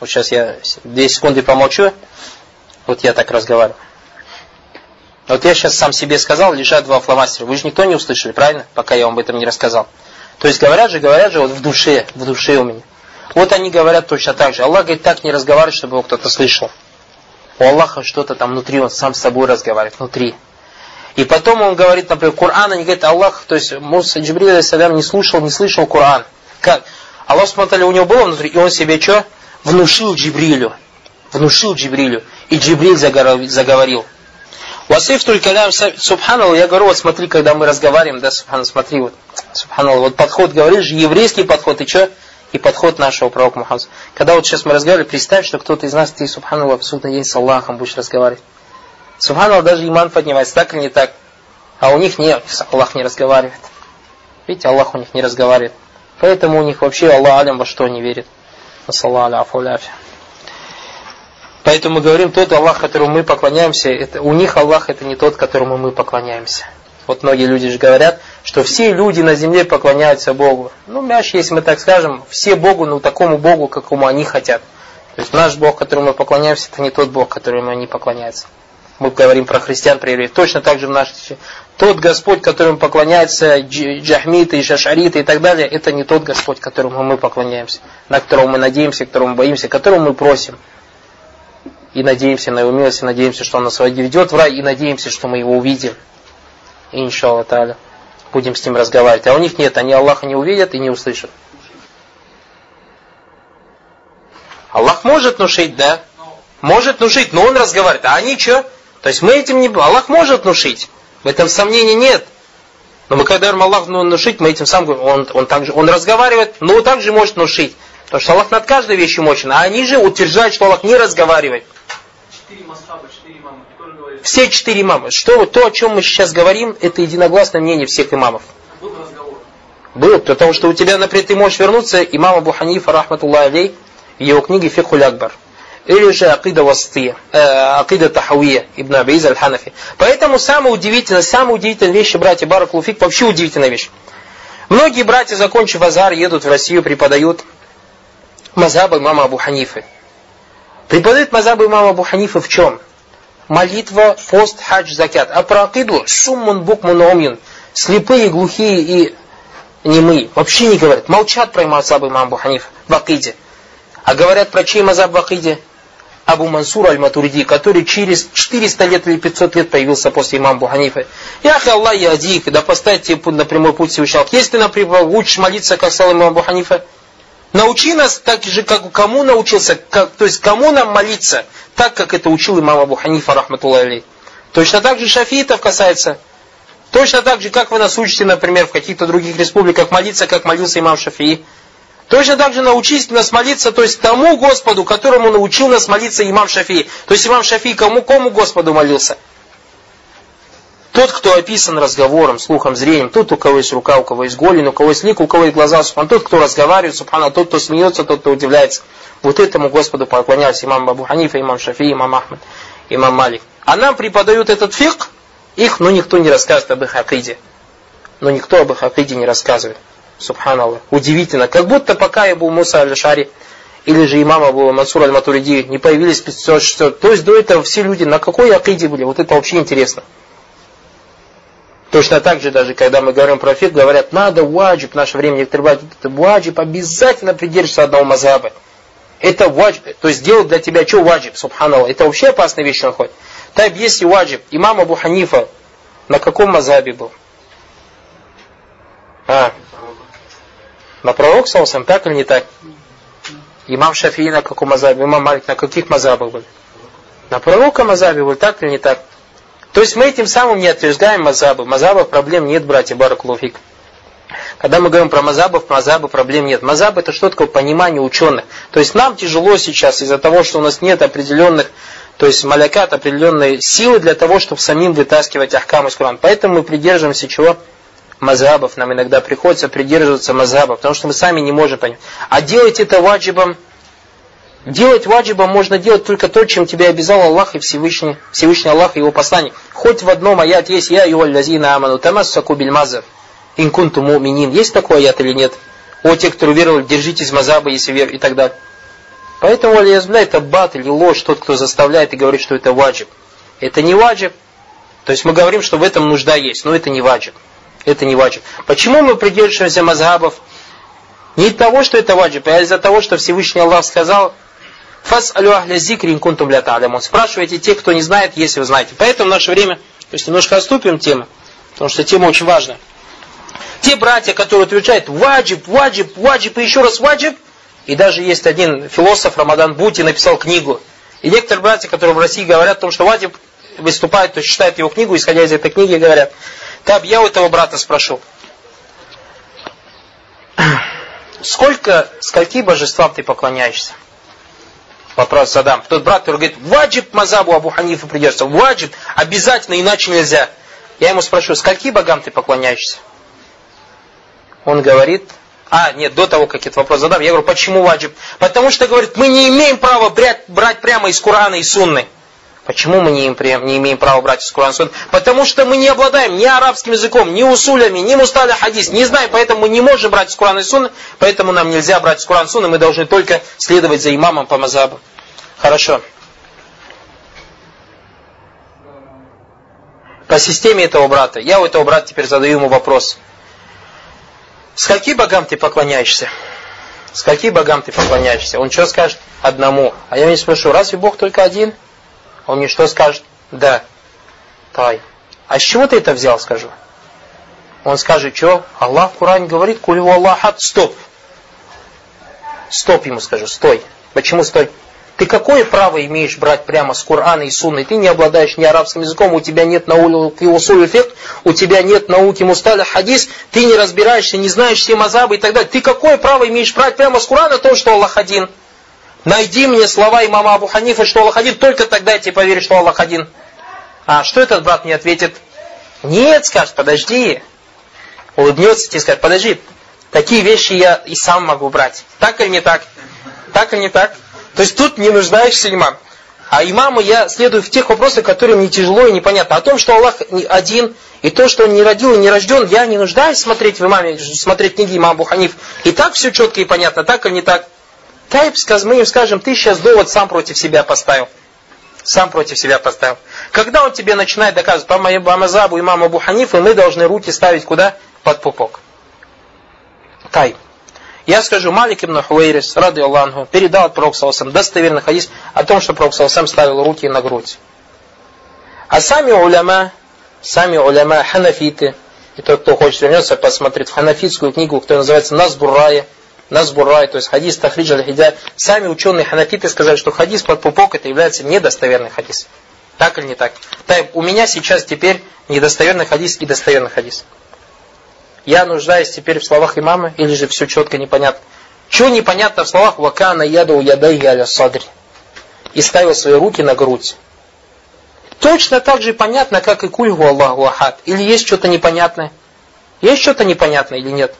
вот сейчас я две секунды помолчу, вот я так разговариваю. Вот я сейчас сам себе сказал, лежат два фломастера. Вы же никто не услышали, правильно? Пока я вам об этом не рассказал. То есть говорят же, говорят же, вот в душе, в душе у меня. Вот они говорят точно так же. Аллах говорит, так не разговаривать, чтобы его кто-то слышал. У Аллаха что-то там внутри, он сам с собой разговаривает, внутри. И потом он говорит, например, Коран, они говорят, Аллах, то есть Муса Джибрил алейсалям не слушал, не слышал Коран. Как? Аллах смотрели, у него было внутри, и он себе что? Внушил Джибрилю. Внушил Джибрилю. И Джибриль заговорил. Васиф только лям субханал, я говорю, вот смотри, когда мы разговариваем, да, субханал, смотри, вот, субханал, вот подход, говоришь, еврейский подход, и что? И подход нашего пророка Мухаммада. Когда вот сейчас мы разговаривали, представь, что кто-то из нас, ты, субханал, абсолютно день с Аллахом будешь разговаривать. Субханал, даже иман поднимается, так или не так. А у них нет, Аллах не разговаривает. Видите, Аллах у них не разговаривает. Поэтому у них вообще Аллах алям во что. Насаллаху аляфи. Поэтому мы говорим, тот Аллах, которому мы поклоняемся, это, у них Аллах это не тот, которому мы поклоняемся. Вот многие люди же говорят, что все люди на земле поклоняются Богу. Ну, мяч, если мы так скажем, все Богу, ну, такому Богу, какому они хотят. То есть наш Бог, которому мы поклоняемся, это не тот Бог, которому они поклоняются. Мы говорим про христиан, про евреев. Точно так же в нашей Тот Господь, которому поклоняются джахмиты и шашариты и так далее, это не тот Господь, которому мы поклоняемся, на которого мы надеемся, которому мы боимся, которому мы просим и надеемся на его милость, и надеемся, что он нас ведет в рай, и надеемся, что мы его увидим. И иншаллах та'аля будем с ним разговаривать. А у них нет, они Аллаха не увидят и не услышат. Аллах может внушить, да? Может внушить, но он разговаривает. А они что? То есть мы этим не... Аллах может внушить. В этом сомнений нет. Но мы когда говорим Аллах внушить, мы этим сам говорим, он, он, также, он разговаривает, но также может внушить. Потому что Аллах над каждой вещью мощен. А они же утверждают, что Аллах не разговаривает. Четыре масхаба, четыре имама. Все четыре имама. Что, то, о чем мы сейчас говорим, это единогласное мнение всех имамов. Был, потому что у тебя, например, ты можешь вернуться, имам Абу Ханифа, рахматуллах алей, в его книге Фихуль Акбар. Или же Акида Вастия, э, Акида Тахауия, Ибн Абиз Аль-Ханафи. Поэтому самое удивительное, самая удивительная вещь, братья Баракулуфик, вообще удивительная вещь. Многие братья, закончив Азар, едут в Россию, преподают мазаба имама Абу Ханифы. Преподают мазаба имама Абу Ханифы в чем? Молитва, пост, хадж, закят. А про акиду суммун букмун омьюн. Слепые, глухие и немые. Вообще не говорят. Молчат про мазаба имама Абу Ханифа в акиде. А говорят про чей мазаб в акиде? Абу Мансур Аль-Матуриди, который через 400 лет или 500 лет появился после имама Абу Ханифа. Ях Аллах ядик, да поставь тебе на прямой путь Всевышнего. Если ты, например, учишь молиться, как стал имам Абу Ханифа, научи нас так же, как кому научился, как, то есть кому нам молиться, так, как это учил имам Абу Ханифа, рахматуллах. Точно так же шафиитов касается. Точно так же, как вы нас учите, например, в каких-то других республиках молиться, как молился имам Шафии. Точно так же научись нас молиться, то есть тому Господу, которому научил нас молиться имам Шафии. То есть имам Шафии кому, кому Господу молился? Тот, кто описан разговором, слухом, зрением, тот, у кого есть рука, у кого есть голень, у кого есть лик, у кого есть глаза, субхан, тот, кто разговаривает, субхана, тот, кто смеется, тот, кто удивляется. Вот этому Господу поклонялись имам Абу Ханифа, имам Шафи, имам Ахмад, имам Малик. А нам преподают этот фиг, их, ну, никто не рассказывает об их акиде. Но никто об их акиде не рассказывает. Субханаллах. Удивительно. Как будто пока Абу Муса аль-Шари или же имам Абу Мансур аль-Матуриди не появились 500-600. То есть до этого все люди на какой акиде были? Вот это вообще интересно. Точно так же, даже когда мы говорим про фиг, говорят, надо ваджиб, в наше время некоторые говорят, ваджиб, обязательно придерживаться одного мазаба. Это ваджиб, то есть делать для тебя что ваджиб, субханаллах, это вообще опасная вещь находит. Так, если ваджиб, имам Абу Ханифа на каком мазабе был? А, на пророк Саусам, так или не так? Имам Шафии на каком мазабе? Имам Малик на каких мазабах был? На пророка мазабе был, так или не так? То есть мы этим самым не отверждаем мазабы. Мазабов проблем нет, братья Баракулуфик. Когда мы говорим про мазабов, мазабы проблем нет. Мазаб это что такое понимание ученых. То есть нам тяжело сейчас из-за того, что у нас нет определенных, то есть малякат, определенной силы для того, чтобы самим вытаскивать ахкам из Корана. Поэтому мы придерживаемся чего? Мазабов, нам иногда приходится придерживаться мазаба, потому что мы сами не можем понять. А делать это ваджибом, делать ваджибом можно делать только то, чем тебя обязал Аллах и Всевышний, Всевышний Аллах и его посланник. Хоть в одном аят есть «Я его лазина аману тамассаку бильмазав инкунту муминин». Есть такой аят или нет? О, те, кто уверовали, держитесь мазаба, если вер и так далее. Поэтому, алиязбля, это бат или ложь, тот, кто заставляет и говорит, что это ваджиб. Это не ваджиб. То есть мы говорим, что в этом нужда есть, но это не ваджиб это не ваджиб. Почему мы придерживаемся мазхабов? Не из того, что это ваджиб, а из-за того, что Всевышний Аллах сказал, Фас. Спрашивайте те, кто не знает, если вы знаете. Поэтому в наше время, то есть немножко отступим тему, потому что тема очень важная. Те братья, которые утверждают ваджиб, ваджиб, ваджиб и еще раз ваджиб, и даже есть один философ Рамадан Бути написал книгу. И некоторые братья, которые в России говорят о том, что ваджиб выступает, то есть читают его книгу, исходя из этой книги, говорят, Таб, я у этого брата спрошу. Сколько, скольки божествам ты поклоняешься? Вопрос задам. Тот брат, который говорит, ваджиб мазабу Абу Ханифа придется, ваджиб, обязательно, иначе нельзя. Я ему спрошу, скольки богам ты поклоняешься? Он говорит, а, нет, до того, как этот вопрос задам, я говорю, почему ваджиб? Потому что, говорит, мы не имеем права брать, брать прямо из Корана и Сунны. Почему мы не имеем, не имеем права брать из Куран Сунны? Потому что мы не обладаем ни арабским языком, ни усулями, ни мусталя хадис, не знаем, поэтому мы не можем брать из Курана и Сунны, поэтому нам нельзя брать из Курана и Сунны, мы должны только следовать за имамом по мазабу. Хорошо. По системе этого брата. Я у этого брата теперь задаю ему вопрос. Скольки богам ты поклоняешься? Скольки богам ты поклоняешься? Он что скажет? Одному. А я не спрошу, разве Бог только один? Он мне что скажет? Да. Тай. А с чего ты это взял, скажу? Он скажет, что? Аллах в Коране говорит, кулю Аллахат, стоп. Стоп ему скажу, стой. Почему стой? Ты какое право имеешь брать прямо с Корана и Сунны? Ты не обладаешь ни арабским языком, у тебя нет науки усуль фикх, у тебя нет науки мусталя хадис, ты не разбираешься, не знаешь все мазабы и так далее. Ты какое право имеешь брать прямо с Корана то, что Аллах один? Найди мне слова имама Абу Ханифа, что Аллах один, только тогда я тебе поверю, что Аллах один. А что этот брат мне ответит? Нет, скажет, подожди. Улыбнется тебе скажет, подожди, такие вещи я и сам могу брать. Так или не так? Так или не так? То есть тут не нуждаешься имам. А имаму я следую в тех вопросах, которые мне тяжело и непонятно. О том, что Аллах один, и то, что он не родил и не рожден, я не нуждаюсь смотреть в имаме, смотреть книги имама Буханиф. И так все четко и понятно, так или не так. Тайп, мы им скажем, ты сейчас довод сам против себя поставил. Сам против себя поставил. Когда он тебе начинает доказывать, по Мазабу имама Абу Ханифа, мы должны руки ставить куда? Под пупок. Тайп. Я скажу, Малик ибн Хуэйрис, рады Аллаху, передал от Пророка достоверный хадис о том, что Пророк ставил руки на грудь. А сами уляма, сами уляма ханафиты, и тот, кто хочет вернется, посмотреть в ханафитскую книгу, которая называется Назбурая, Назбурай, то есть хадис Тахридж аль сами ученые ханафиты сказали, что хадис под пупок это является недостоверный хадис. Так или не так? Так, у меня сейчас теперь недостоверный хадис и достоверный хадис. Я нуждаюсь теперь в словах имама, или же все четко непонятно? Чего непонятно в словах «Вакана яду ядай аля садри» и ставил свои руки на грудь. Точно так же понятно, как и кульгу Аллаху Ахад. Или есть что-то непонятное? Есть что-то непонятное или нет?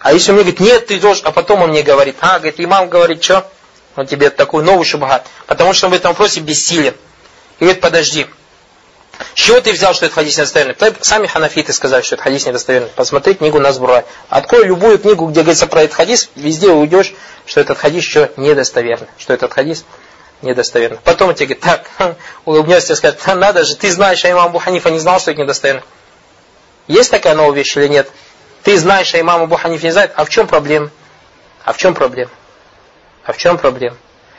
А если он мне говорит, нет, ты должен, а потом он мне говорит, а, говорит, имам говорит, что? Он тебе такой новый шубхат. Потому что он в этом вопросе бессилен. И говорит, подожди, с чего ты взял, что это хадис недостоверный? Сами ханафиты сказали, что это хадис недостоверный. Посмотри книгу Назбура. Открой любую книгу, где говорится про этот хадис, везде уйдешь, что этот хадис что недостоверный. Что этот хадис недостоверный. Потом он тебе говорит, так, улыбнется и скажет, надо же, ты знаешь, а имам Абу Ханифа не знал, что это недостоверно. Есть такая новая вещь или нет? Ты знаешь, а имам Абу Ханиф не знает. А в чем проблема? А в чем проблема? А в чем проблема?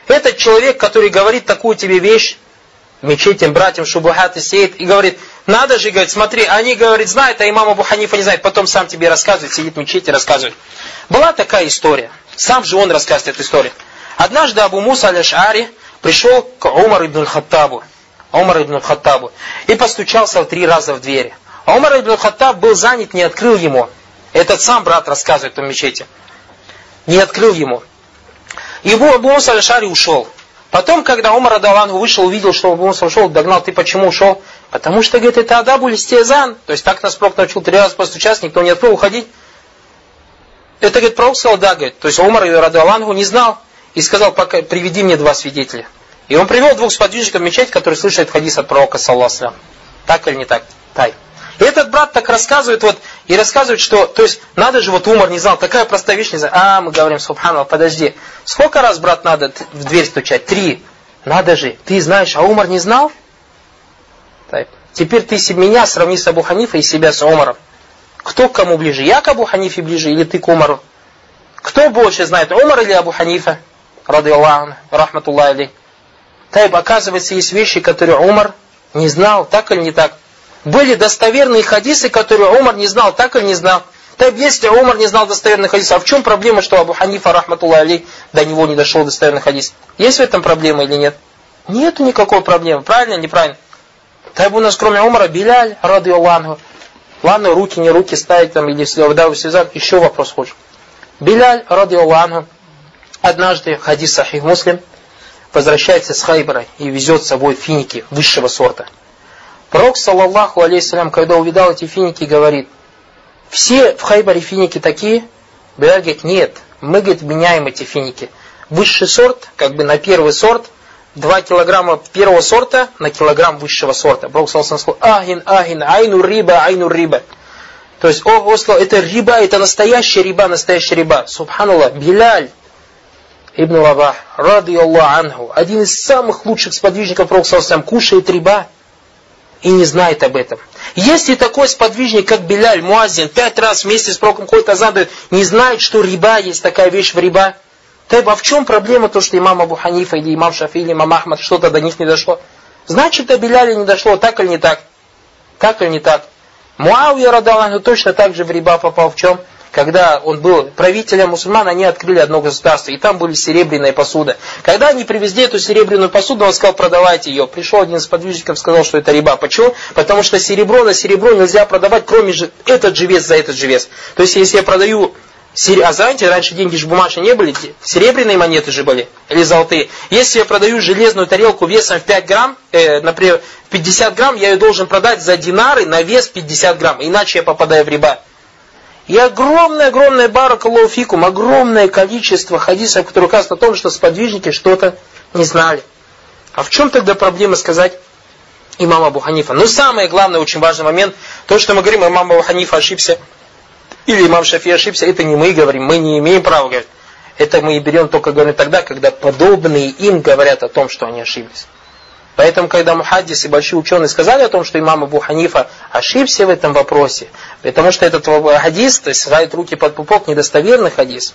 Этот человек, который говорит такую тебе вещь, мечетям, братьям Шубухат сеет и говорит, надо же, говорит, смотри, они, говорит, знают, а имам Абу Ханифа не знает, потом сам тебе рассказывает, сидит в мечети и рассказывает. Была такая история, сам же он рассказывает эту историю. Однажды Абу Муса аль-Ашари пришел к Умар ибн Хаттабу, Умар ибн Хаттабу, и постучался три раза в двери. А Умар ибн Хаттаб был занят, не открыл ему. Этот сам брат рассказывает о мечети. Не открыл ему. И Абу Муса аль-Ашари ушел. Потом, когда Умар Адалан вышел, увидел, что Абу Муса ушел, догнал, ты почему ушел? Потому что, говорит, это Адабу Листезан. То есть так нас пророк научил три раза постучаться, никто не открыл, уходить. Это, говорит, пророк сказал, да, говорит. То есть Умар Радуалангу не знал и сказал, пока, приведи мне два свидетеля. И он привел двух сподвижников в мечеть, которые слышат хадис от пророка, саллаху Так или не так? Так. И этот брат так рассказывает, вот, и рассказывает, что, то есть, надо же, вот Умар не знал, такая простая вещь не знал. А, мы говорим, субханаллах, подожди, сколько раз, брат, надо в дверь стучать? Три. Надо же, ты знаешь, а Умар не знал? Так. Теперь ты меня сравни с Абу Ханифой и себя с Умаром. Кто к кому ближе? Я к Абу Ханифе ближе или ты к Умару? Кто больше знает, Умар или Абу Ханифа? Рады Аллаху, рахматуллах алей. Тайб, оказывается, есть вещи, которые Умар не знал, так или не так. Были достоверные хадисы, которые Умар не знал, так или не знал. Так если Умар не знал достоверных хадисов, а в чем проблема, что Абу Ханифа, рахматуллах алей, до него не дошел достоверный хадис? Есть в этом проблема или нет? Нету никакой проблемы. Правильно, неправильно? Так у нас кроме Умара Биляль, рады Аллаху. Ладно, руки, не руки ставить там, или да, связать, еще вопрос хочешь. Биляль, рады Аллаху, однажды, хадис Сахих Муслим, возвращается с Хайбара и везет с собой финики высшего сорта. Пророк, саллаллаху алейхиссалям, когда увидал эти финики, говорит, все в Хайбаре финики такие? Биляль говорит, нет, мы, говорит, меняем эти финики. Высший сорт, как бы на первый сорт, 2 килограмма первого сорта на килограмм высшего сорта. Пророк саллаллаху сказал, агин, агин, айну риба, айну риба. То есть, о, Господи, это риба, это настоящая риба, настоящая риба. Субханаллах, Биляль, Ибн Рабах, ради Аллах анху, один из самых лучших сподвижников Пророка кушает риба и не знает об этом. Если такой сподвижник, как Беляль, Муазин, пять раз вместе с пророком ходит азан, не знает, что риба есть такая вещь в риба, то а в чем проблема то, что имам Абу Ханифа или имам Шафи или имам Ахмад что-то до них не дошло? Значит, до Беляля не дошло, так или не так? Так или не так? Муавия Радалаху точно так же в риба попал в чем? Когда он был правителем мусульман, они открыли одно государство, и там были серебряная посуда. Когда они привезли эту серебряную посуду, он сказал, продавайте ее. Пришел один из подвижников, сказал, что это риба. Почему? Потому что серебро на серебро нельзя продавать, кроме же этот же вес за этот же вес. То есть, если я продаю А знаете, раньше деньги же бумажные не были, серебряные монеты же были, или золотые. Если я продаю железную тарелку весом в 5 грамм, э, например, 50 грамм, я ее должен продать за динары на вес 50 грамм, иначе я попадаю в риба. И огромное-огромное баракалуфикум, огромное количество хадисов, которые указывают о том, что сподвижники что-то не знали. А в чем тогда проблема сказать имам Абу Ханифа? Ну, самый главный, очень важный момент, то, что мы говорим, имам Абу Ханифа ошибся, или имам Шафи ошибся, это не мы говорим, мы не имеем права говорить. Это мы и берем только говорим тогда, когда подобные им говорят о том, что они ошиблись. Поэтому, когда мухаддис и большие ученые сказали о том, что имам Абу Ханифа ошибся в этом вопросе, потому что этот хадис, то есть ставит руки под пупок, недостоверный хадис,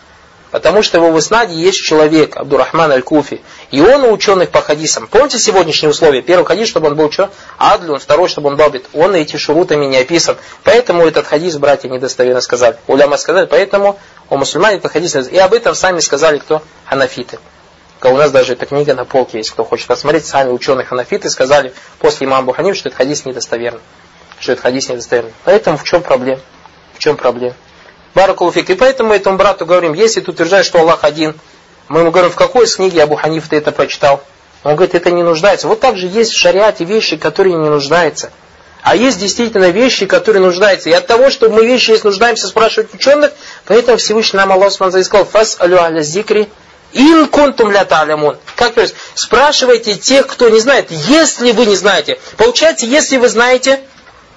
потому что его в Иснаде есть человек, Абдурахман Аль-Куфи, и он у ученых по хадисам. Помните сегодняшние условия? Первый хадис, чтобы он был что? Адлюн, второй, чтобы он бабит. Он эти шурутами не описан. Поэтому этот хадис братья недостоверно сказали. Уляма сказали, поэтому у мусульман этот хадис И об этом сами сказали кто? Ханафиты. У нас даже эта книга на полке есть, кто хочет посмотреть. Сами ученые ханафиты сказали после имама Буханиф, что этот хадис недостоверный. Что этот хадис недостоверный. Поэтому в чем проблема? В чем проблема? Баракулуфик. И поэтому этому брату говорим, если ты утверждаешь, что Аллах один, мы ему говорим, в какой из книги Абу Ханиф ты это прочитал? Он говорит, это не нуждается. Вот так же есть в шариате вещи, которые не нуждаются. А есть действительно вещи, которые нуждаются. И от того, что мы вещи, если нуждаемся, спрашивать ученых, поэтому Всевышний нам Аллах сказал, фас алю аля зикри, Ин кунтум ля талямун. Как то есть, спрашивайте тех, кто не знает, если вы не знаете. Получается, если вы знаете,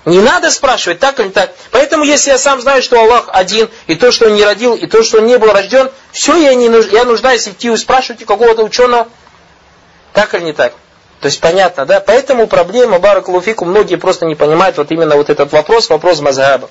не надо спрашивать, так или так. Поэтому, если я сам знаю, что Аллах один, и то, что Он не родил, и то, что Он не был рожден, все, я, не, я нуждаюсь идти и спрашивать у какого-то ученого, так или не так. То есть понятно, да? Поэтому проблема Баракулуфику многие просто не понимают вот именно вот этот вопрос, вопрос мазхаба.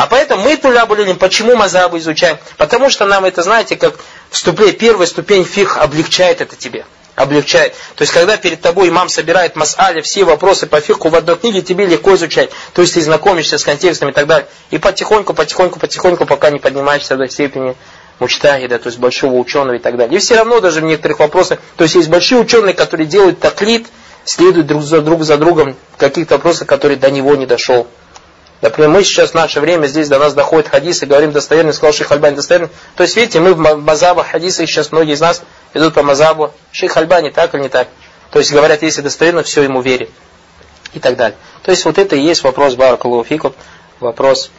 А поэтому мы тулябулилим, почему мазабу изучаем? Потому что нам это, знаете, как вступление, первая ступень фих облегчает это тебе. Облегчает. То есть, когда перед тобой имам собирает мас'аля, все вопросы по фиху в одной книге, тебе легко изучать. То есть, ты знакомишься с контекстом и так далее. И потихоньку, потихоньку, потихоньку, пока не поднимаешься до степени мучтагида, то есть большого ученого и так далее. И все равно даже в некоторых вопросах, то есть есть большие ученые, которые делают таклит, следуют друг за, друг за другом каких-то вопросах, которые до него не дошел. Например, мы сейчас в наше время, здесь до нас доходит хадис и говорим достоверный, сказал Шейх Альбани достоверный. То есть, видите, мы в мазабах хадисах сейчас многие из нас идут по мазабу. Шейх Альбани так или не так. То есть, говорят, если достоверно, все ему верит. И так далее. То есть, вот это и есть вопрос Баракалуфику, вопрос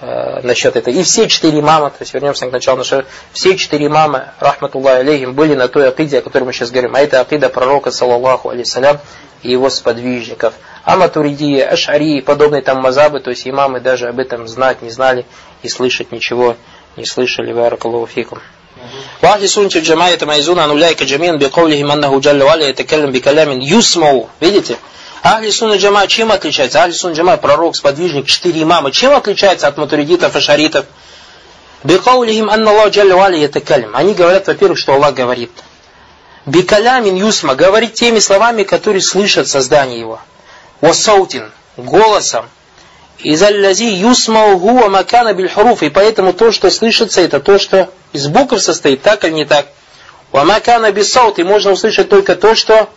э, насчет этого. И все четыре имама, то есть вернемся к началу нашего, все четыре имама, рахматуллах алейхим, были на той акиде, о которой мы сейчас говорим. А это акида пророка, саллаллаху алейсалям, и его сподвижников. А Матуридия, Ашари и подобные там мазабы, то есть имамы даже об этом знать не знали и слышать ничего не слышали. Баракаллаху фикум. وأهل سنة الجماعة يتميزون عن أولئك جميعا بقولهم أنه جل وعلا يتكلم بكلام يسمع. Видите? Ахли Сунна Джама чем отличается? Ахли Сунна Джама, пророк, сподвижник, четыре имама. Чем отличается от матуридитов и шаритов? Бикаулихим анна Аллах Джалля Валя ятакалим. Они говорят, во-первых, что Аллах говорит. Бикалямин юсма, говорит теми словами, которые слышат создание его. Васаутин, голосом. Изаллязи юсма гуа макана бильхуруф. И поэтому то, что слышится, это то, что из букв состоит, так или не так. Вамакана бисаут. И можно услышать только то, что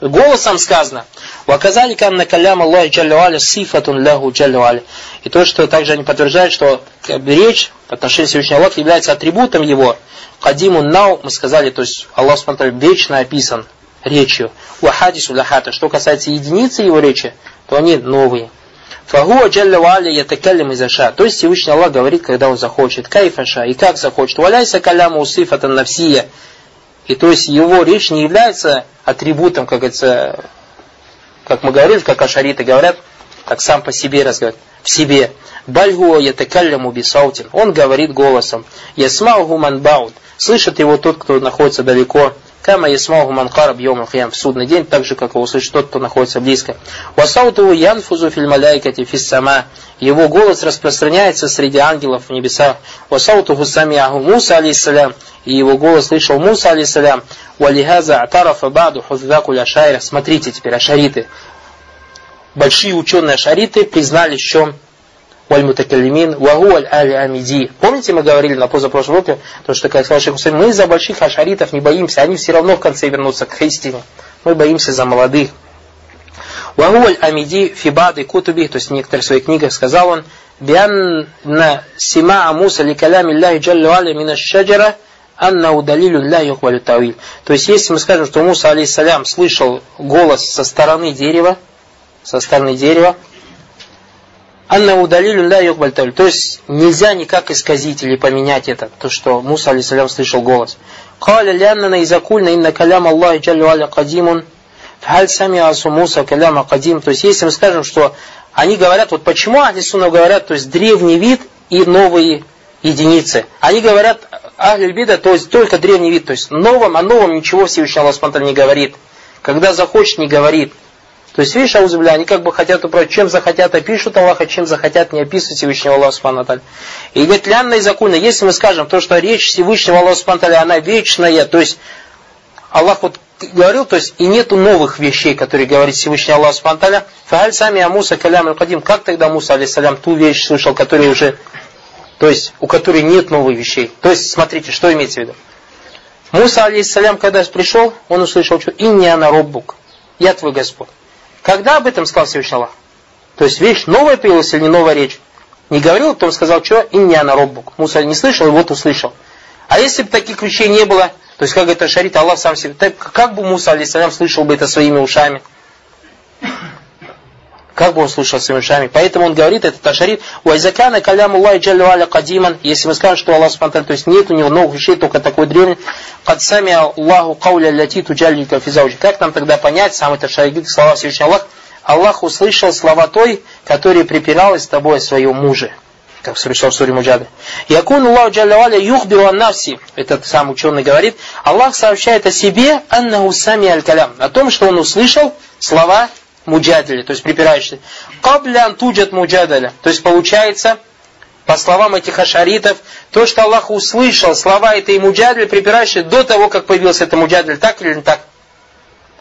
голосом сказано. Ваказали канна калям Аллахи джалля сифатун ляху джалля И то, что также они подтверждают, что речь по отношению к Всевышнему Аллаху является атрибутом его. Кадиму нау, мы сказали, то есть Аллах смотрел вечно описан речью. Уахадису ляхата. Что касается единицы его речи, то они новые. Фагуа джалля ва'аля ятакаллим изаша. То есть Всевышний Аллах говорит, когда он захочет. Кайфаша. И как захочет. Валяйся каляму усифатан навсия. И то есть его речь не является атрибутом, как говорится, как мы говорили, как ашариты говорят, так сам по себе разговаривает, в себе. Бальгуа ятакалляму бисаутин. Он говорит голосом. Ясмауху манбаут. Слышит его тот, кто находится далеко. Кама ясмауху манкараб йом в судный день, так же, как его услышит тот, кто находится близко. Васауту янфузу филь маляйкати фис сама. Его голос распространяется среди ангелов в небесах. Васауту самиаху Муса алейсалям. И его голос слышал Муса алейсалям. Валихаза атарафа баду хуздаку ляшайра. Смотрите теперь, ашариты. Большие ученые ашариты признали, что валь-мутакалимин, вагу аль-али-амиди. Помните, мы говорили на позапрошлом уроке, то, что, как сказал Шейх Хусейн, мы за больших ашаритов не боимся, они все равно в конце вернутся к истине. Мы боимся за молодых. Вагуаль Амиди Фибады Кутуби, то есть в некоторых своих книгах сказал он, Бианна Сима Муса ли калями Аллахи Джаллю Аля мина шаджара Анна удалилю ля юхвалю тавиль. То есть, если мы скажем, что Муса, алейсалям, слышал голос со стороны дерева, со стороны дерева, Анна удалилю ля тавиль. То есть, нельзя никак исказить или поменять это, то, что Муса, алейсалям, слышал голос. Каля лянна изакульна инна калям Аллахи джаллю аля кадимун Халь сами асу Муса каляма кадим. То есть, если мы скажем, что они говорят, вот почему Ахли Сунна говорят, то есть древний вид и новые единицы. Они говорят, Ахли Бида, то есть только древний вид, то есть новом, о новом ничего Всевышний Аллах не говорит. Когда захочет, не говорит. То есть, видишь, аузубля, они как бы хотят управлять, чем захотят опишут Аллаха, чем захотят не описывать Всевышнего Аллаха Субхану И говорит, лянна и законно, если мы скажем то, что речь Всевышнего Аллаха Субхану она вечная, то есть Аллах вот говорил, то есть и нету новых вещей, которые говорит Всевышний Аллах Субхану Фааль сами Амуса калям аль-кадим, как тогда Муса, алейсалям, ту вещь слышал, которая уже, то есть у которой нет новых вещей. То есть, смотрите, что имеется в виду. Муса, алейсалям, когда пришел, он услышал, что «Инни ана роббук», «Я твой Господь». Когда об этом сказал Всевышний Аллах? То есть вещь новая появилась или не новая речь? Не говорил, потом сказал, что «Инни ана роббук». Муса не слышал, и вот услышал. А если бы таких вещей не было, то есть как это шарит, Аллах сам себе, так, как бы Муса, алейсалям, слышал бы это своими ушами? Как бы он слышал своими ушами? Поэтому он говорит, это ташарит, «Уайзакана калям Аллахи джаллю аля кадиман». Если мы скажем, что Аллах спонтан, то есть нет у него новых вещей, только такой древний. «Кад сами Аллаху кауля ляти туджаллика физауджи». Как нам тогда понять, самый ташарит, слова Всевышнего Аллах? Аллах услышал слова той, которая припиралась с тобой о своем муже как совершил в суре Муджады. Якун Аллаху Джалля юхбиру аннаси, этот сам ученый говорит, Аллах сообщает о себе аннаху сами аль-калям, о том, что он услышал слова муджадали, то есть припирающие. Каблян туджат муджадаля, то есть получается, по словам этих ашаритов, то, что Аллах услышал слова этой муджадали, припирающие до того, как появился это муджадаль, так или не так?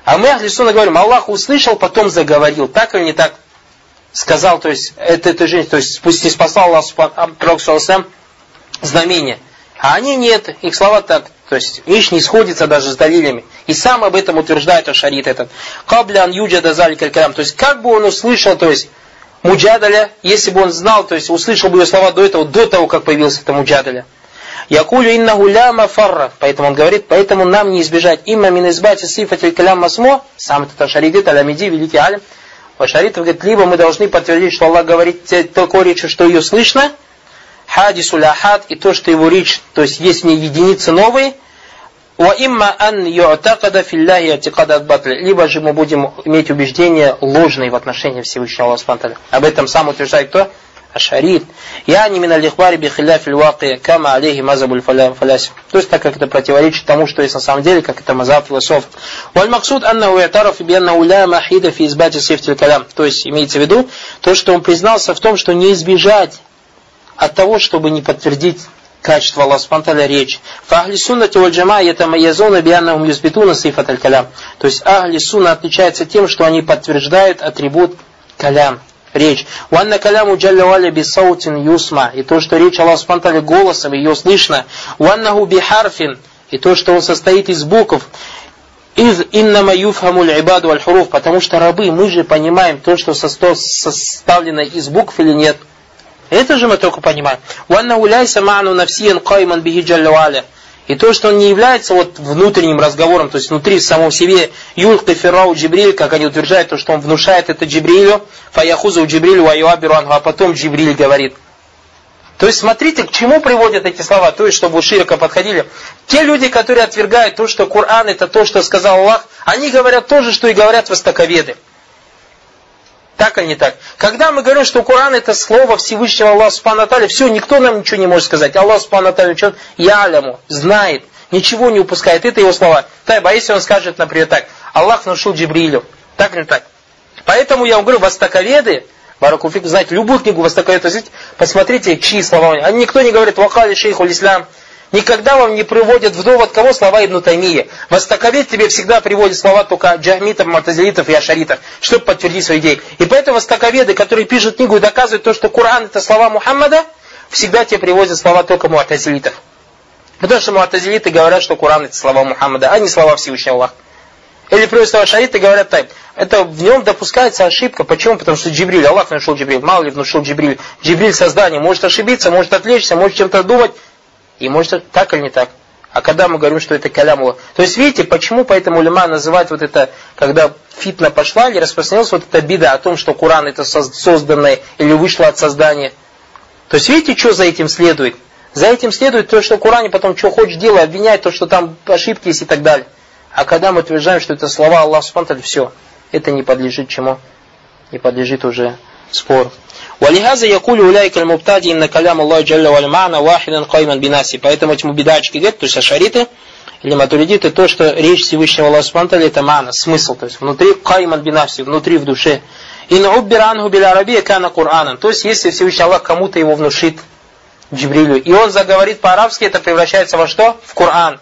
А мы, Ахли говорим, Аллах услышал, потом заговорил, так или не так? сказал, то есть, это, это женщина, то есть, пусть не спасал Аллах Пророк знамение. А они нет, их слова так, то есть, иш не сходится даже с далилями. И сам об этом утверждает Ашарит этот. Каблян юджада заликаль калям. То есть, как бы он услышал, то есть, муджадаля, если бы он знал, то есть, услышал бы ее слова до этого, до того, как появился это муджадаля. Якулю инна гуляма фарра. Поэтому он говорит, поэтому нам не избежать имма мин избати сифатель калям масмо, сам этот Ашарит, Алямиди, великий алим, Ашарит говорит, либо мы должны подтвердить, что Аллах говорит такой речью, что ее слышно, хадису ляхад, и то, что его речь, то есть есть в ней единицы новые, Ва имма ан ю'такада филляхи атикада батля. Либо же мы будем иметь убеждение ложное в отношении Всевышнего Аллаха Об этом сам утверждает кто? Ашарит. Я не мина лихбари бихиляф ваки кама алейхи мазабуль фаляси. То есть, так как это противоречит тому, что есть на самом деле, как это мазаб философ. Валь максуд анна уятараф и бианна уля махида фи избати сифтиль калям. То есть, имеется в виду, то, что он признался в том, что не избежать от того, чтобы не подтвердить качество Аллаха Субтитры речь. Фахли суннати валь джама ятамайязуна бианнахум юсбитуна сифат аль калям. То есть ахли сунна отличается тем, что они подтверждают атрибут калям, речь. Ванна каляму джалля валя бисаутин юсма. И то, что речь Аллах Субтитры голосом, ее слышно. Ваннаху бихарфин. И то, что он состоит из букв. Из иннама юфхамуль ибаду аль хуруф. Потому что рабы, мы же понимаем то, что составлено из букв или нет. Это же мы только понимаем. И то, что он не является вот внутренним разговором, то есть внутри в самом себе, юлька фирау джибриль, как они утверждают, то, что он внушает это джибрилю, фаяхузу джибрилю аюабиру а потом джибриль говорит. То есть смотрите, к чему приводят эти слова, то есть чтобы широко подходили. Те люди, которые отвергают то, что Коран это то, что сказал Аллах, они говорят то же, что и говорят востоковеды. Так или не так? Когда мы говорим, что Коран это слово Всевышнего Аллаха Субхану все, никто нам ничего не может сказать. Аллах Субхану что я аляму, знает, ничего не упускает. Это его слова. Тайба, а если он скажет, например, так, Аллах внушил Джибрилю, так или не так? Поэтому я вам говорю, востоковеды, Баракуфик, знаете, любую книгу востоковеды, посмотрите, чьи слова. Они никто не говорит, вахали шейху ислам, Никогда вам не приводят в довод кого слова Ибн Таймия. Востоковед тебе всегда приводит слова только джахмитов, мартазилитов и ашаритов, чтобы подтвердить свою идею. И поэтому востоковеды, которые пишут книгу и доказывают то, что Коран это слова Мухаммада, всегда тебе приводят слова только муатазилитов. Потому что муатазилиты говорят, что Коран это слова Мухаммада, а не слова Всевышнего Аллаха. Или приводят слова шарита и говорят так. Это в нем допускается ошибка. Почему? Потому что Джибриль, Аллах нашел Джибриль. Мало ли внушил Джибриль. Джибриль создание может ошибиться, может отвлечься, может чем-то думать. И может так или не так. А когда мы говорим, что это калям Аллах. То есть видите, почему поэтому лима называют вот это, когда фитна пошла или распространилась вот эта беда о том, что Коран это созданное или вышло от создания. То есть видите, что за этим следует? За этим следует то, что в Коране потом что хочешь делай, обвинять, то, что там ошибки есть и так далее. А когда мы утверждаем, что это слова Аллаха Субтитры, все, это не подлежит чему? Не подлежит уже спору. Валихаза якули уляйка аль-мубтади инна калям Аллаху джалла валь вахидан кайман бинаси. Поэтому эти бедачки говорят, то есть ашариты, или матуридиты, то, что речь Всевышнего Аллаха Субтитры, это мана, смысл, то есть внутри кайман бинаси, внутри в душе. Ин уббиранху биля арабия кана Кураном. То есть, если Всевышний Аллах кому-то его внушит, Джибрилю, и он заговорит по-арабски, это превращается во что? В Коран.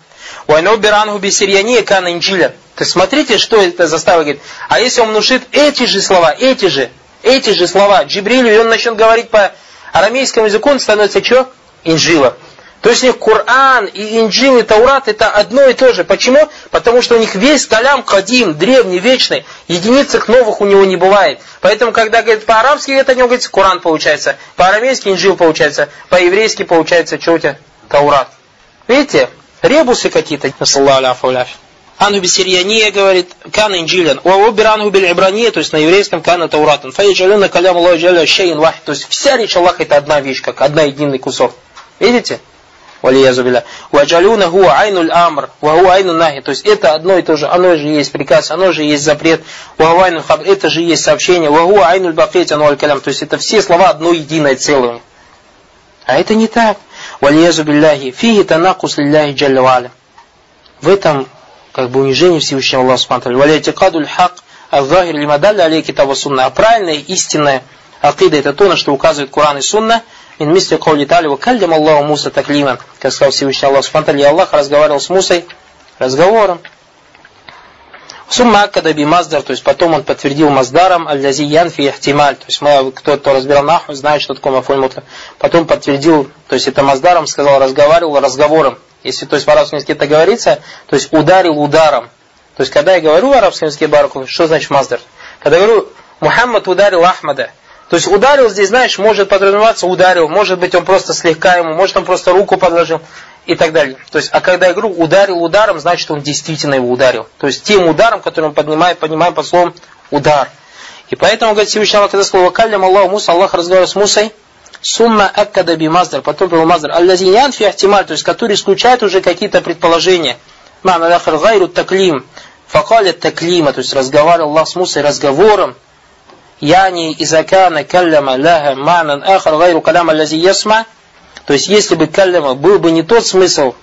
Вайну биранху бисирьяни кана инжиля. То есть смотрите, что это заставило говорит. А если он внушит эти же слова, эти же, эти же слова Джибрилю, и он начнет говорить по арамейскому языку, он становится что? Инжила. То есть у них Коран и Инджил и Таурат это одно и то же. Почему? Потому что у них весь калям кадим, древний, вечный. Единиц новых у него не бывает. Поэтому, когда говорит по-арабски, это у него говорится Коран получается. По-арамейски Инджил получается. По-еврейски получается, что у тебя? Таурат. Видите? Ребусы какие-то. Анху бисирьяния говорит, кан инджилян. Уабир анху биль то есть на еврейском кана тауратан. Фаиджалюна калям Аллаху джалля шейн вахид. То есть вся речь Аллаха это одна вещь, как одна единый кусок. Видите? Валиязу билля. Ваджалюна хуа айнуль амр, ваху айну нахи. То есть это одно и то же. Оно же есть приказ, оно же есть запрет. Ваху айну хабр, это же есть сообщение. Ваху айнуль бакет, ану калям. То есть это все слова одно единое целое. А это не так. Валиязу билляхи. Фиги танакус лилляхи джалля В этом как бы унижение Всевышнего Аллаха Субтитры. Валиятикадуль хак ал-захир лимадалля алей китаба сунна. А правильная, истинная акида это то, на что указывает Коран и Сунна. Мин мисли каули тали ва каллям Аллаху Муса таклима. Как сказал Всевышний Аллах Субтитры. Аллах разговаривал с Мусой разговором. Сумма акада би маздар, то есть потом он подтвердил маздаром аль-лази янфи ихтималь, то есть кто, кто разбирал нахуй, знает, что такое мафуль. Потом подтвердил, то есть это маздаром сказал, разговаривал разговором. Если то есть в арабском языке это говорится, то есть ударил ударом. То есть когда я говорю в арабском языке бараку, что значит маздар? Когда я говорю, Мухаммад ударил Ахмада. То есть ударил здесь, знаешь, может подразумеваться ударил, может быть он просто слегка ему, может он просто руку подложил и так далее. То есть, а когда я говорю ударил ударом, значит он действительно его ударил. То есть тем ударом, который он поднимает, поднимаем под словом удар. И поэтому, говорит Всевышний Аллах, когда сказал, «Вакаллям Аллаху Муса», Аллах разговаривал с Мусой, Сумма аккада би маздар, потом был маздар. Аллазиньян фи ахтималь, то есть который исключает уже какие-то предположения. Мана дахар гайру таклим. Факаля таклима, то есть разговаривал Аллах с Мусой разговором. Яни изакана калляма ляха манан ахар гайру каляма лази ясма. То есть если бы калляма был бы не тот смысл,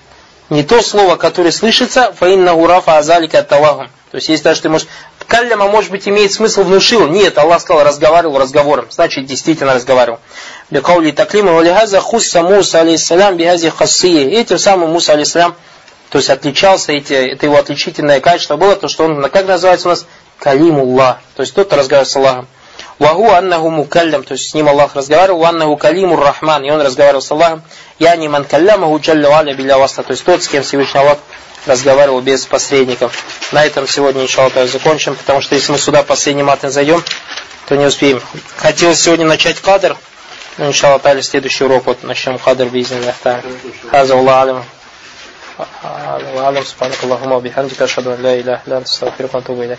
не то слово, которое слышится, фаинна урафа азалика тавахум. То есть если даже ты можешь Калляма, может быть, имеет смысл внушил. Нет, Аллах сказал, разговаривал разговором. Значит, действительно разговаривал. Бекаули таклима валихаза хусса Муса алейхиссалям биhaзи хассии. Этим самым Муса алейхиссалям, то есть отличался, эти, это его отличительное качество было, то, что он, как называется у нас, калимуллах. То есть тот, разговаривает с Аллахом. Ваху аннаху мукаллям, то есть с ним Аллах разговаривал, аннаху калимур рахман, и он разговаривал с Аллахом. Я не ман каллямаху джалля валя биля васта, то есть тот, с кем Всевышний Аллах разговаривал без посредников. На этом сегодня, иншаллах, закончим, потому что если мы сюда последний мат не зайдем, то не успеем. Хотелось сегодня начать кадр, إن شاء الله تعالى استيد الشروق ونشم قدر بإذن الله تعالى هذا والله أعلم أعلم سبحانك اللهم وبحمدك أشهد أن لا إله إلا أنت أستغفرك وأتوب إليك